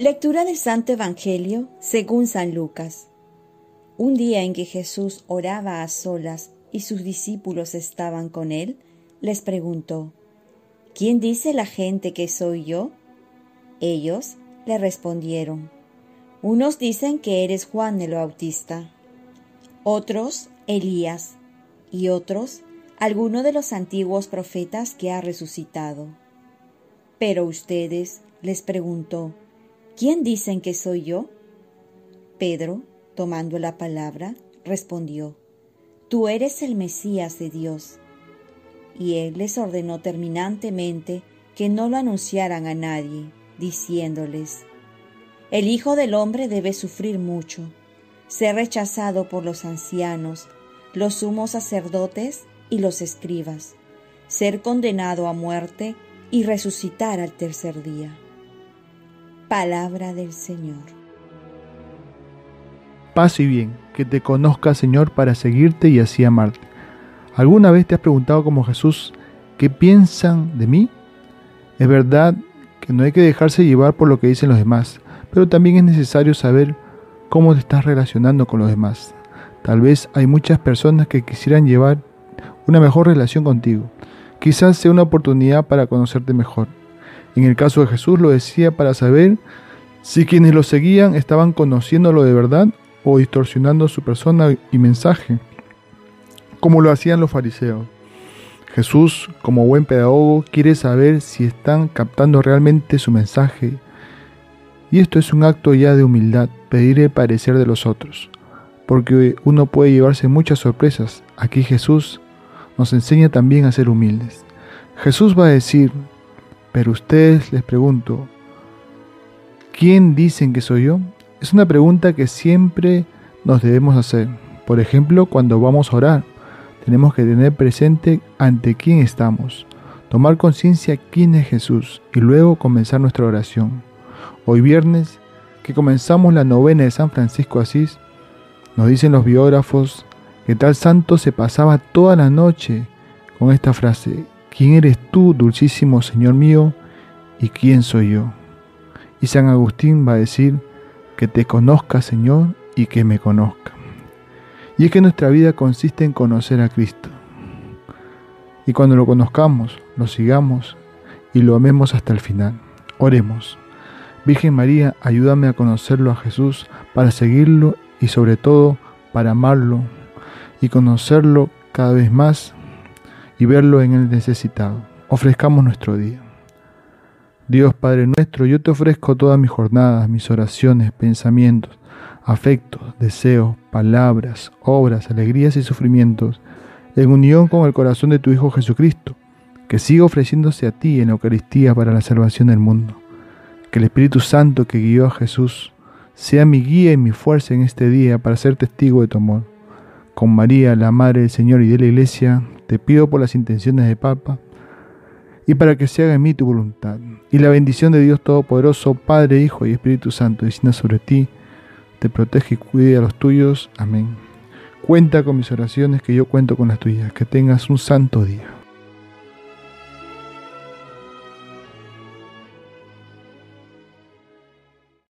Lectura del Santo Evangelio según San Lucas. Un día en que Jesús oraba a solas y sus discípulos estaban con él, les preguntó, ¿Quién dice la gente que soy yo? Ellos le respondieron, unos dicen que eres Juan el Bautista, otros Elías y otros alguno de los antiguos profetas que ha resucitado. Pero ustedes, les preguntó, ¿quién dicen que soy yo? Pedro, tomando la palabra, respondió, Tú eres el Mesías de Dios. Y él les ordenó terminantemente que no lo anunciaran a nadie, diciéndoles, El Hijo del Hombre debe sufrir mucho, ser rechazado por los ancianos, los sumos sacerdotes y los escribas, ser condenado a muerte y resucitar al tercer día. Palabra del Señor. Paz y bien, que te conozca Señor para seguirte y así amarte. ¿Alguna vez te has preguntado como Jesús, ¿qué piensan de mí? Es verdad que no hay que dejarse llevar por lo que dicen los demás, pero también es necesario saber cómo te estás relacionando con los demás. Tal vez hay muchas personas que quisieran llevar una mejor relación contigo. Quizás sea una oportunidad para conocerte mejor. En el caso de Jesús lo decía para saber si quienes lo seguían estaban conociéndolo de verdad o distorsionando su persona y mensaje, como lo hacían los fariseos. Jesús, como buen pedagogo, quiere saber si están captando realmente su mensaje. Y esto es un acto ya de humildad, pedir el parecer de los otros, porque uno puede llevarse muchas sorpresas. Aquí Jesús nos enseña también a ser humildes. Jesús va a decir, pero ustedes les pregunto, ¿quién dicen que soy yo? Es una pregunta que siempre nos debemos hacer. Por ejemplo, cuando vamos a orar, tenemos que tener presente ante quién estamos, tomar conciencia quién es Jesús y luego comenzar nuestra oración. Hoy viernes, que comenzamos la novena de San Francisco Asís, nos dicen los biógrafos que tal santo se pasaba toda la noche con esta frase, ¿quién eres tú, dulcísimo Señor mío? ¿Y quién soy yo? Y San Agustín va a decir, que te conozca Señor y que me conozca. Y es que nuestra vida consiste en conocer a Cristo. Y cuando lo conozcamos, lo sigamos y lo amemos hasta el final. Oremos. Virgen María, ayúdame a conocerlo a Jesús para seguirlo y sobre todo para amarlo y conocerlo cada vez más y verlo en el necesitado. Ofrezcamos nuestro día. Dios Padre nuestro, yo te ofrezco todas mis jornadas, mis oraciones, pensamientos, afectos, deseos, palabras, obras, alegrías y sufrimientos, en unión con el corazón de tu Hijo Jesucristo, que siga ofreciéndose a ti en la Eucaristía para la salvación del mundo. Que el Espíritu Santo que guió a Jesús sea mi guía y mi fuerza en este día para ser testigo de tu amor. Con María, la Madre del Señor y de la Iglesia, te pido por las intenciones de Papa, y para que se haga en mí tu voluntad. Y la bendición de Dios Todopoderoso, Padre, Hijo y Espíritu Santo, descienda sobre ti, te protege y cuide a los tuyos. Amén. Cuenta con mis oraciones, que yo cuento con las tuyas. Que tengas un santo día.